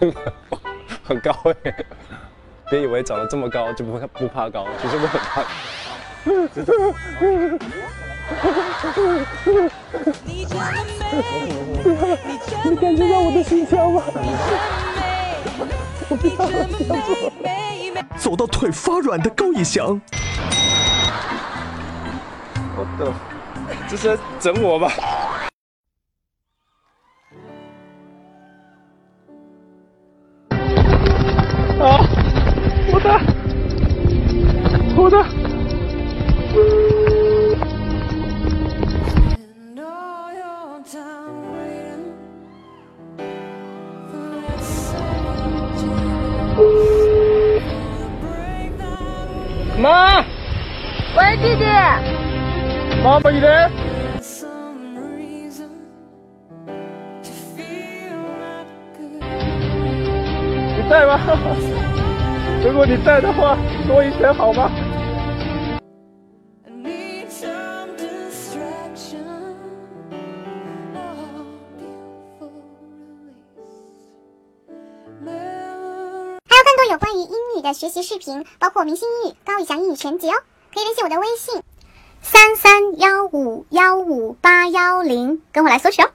很高哎！别以为长得这么高就不怕不怕高，其实我很怕。你感觉到我的心跳吗？走到腿发软的高以翔，我的，这是在整我吧？啊！我的，我的。妈，喂，弟弟。妈妈，你呢？你在吗？如果你在的话，多一拳好吗？还有更多有关于英语的学习视频，包括明星英语、高以翔英语全集哦，可以联系我的微信三三幺五幺五八幺零，跟我来索取哦。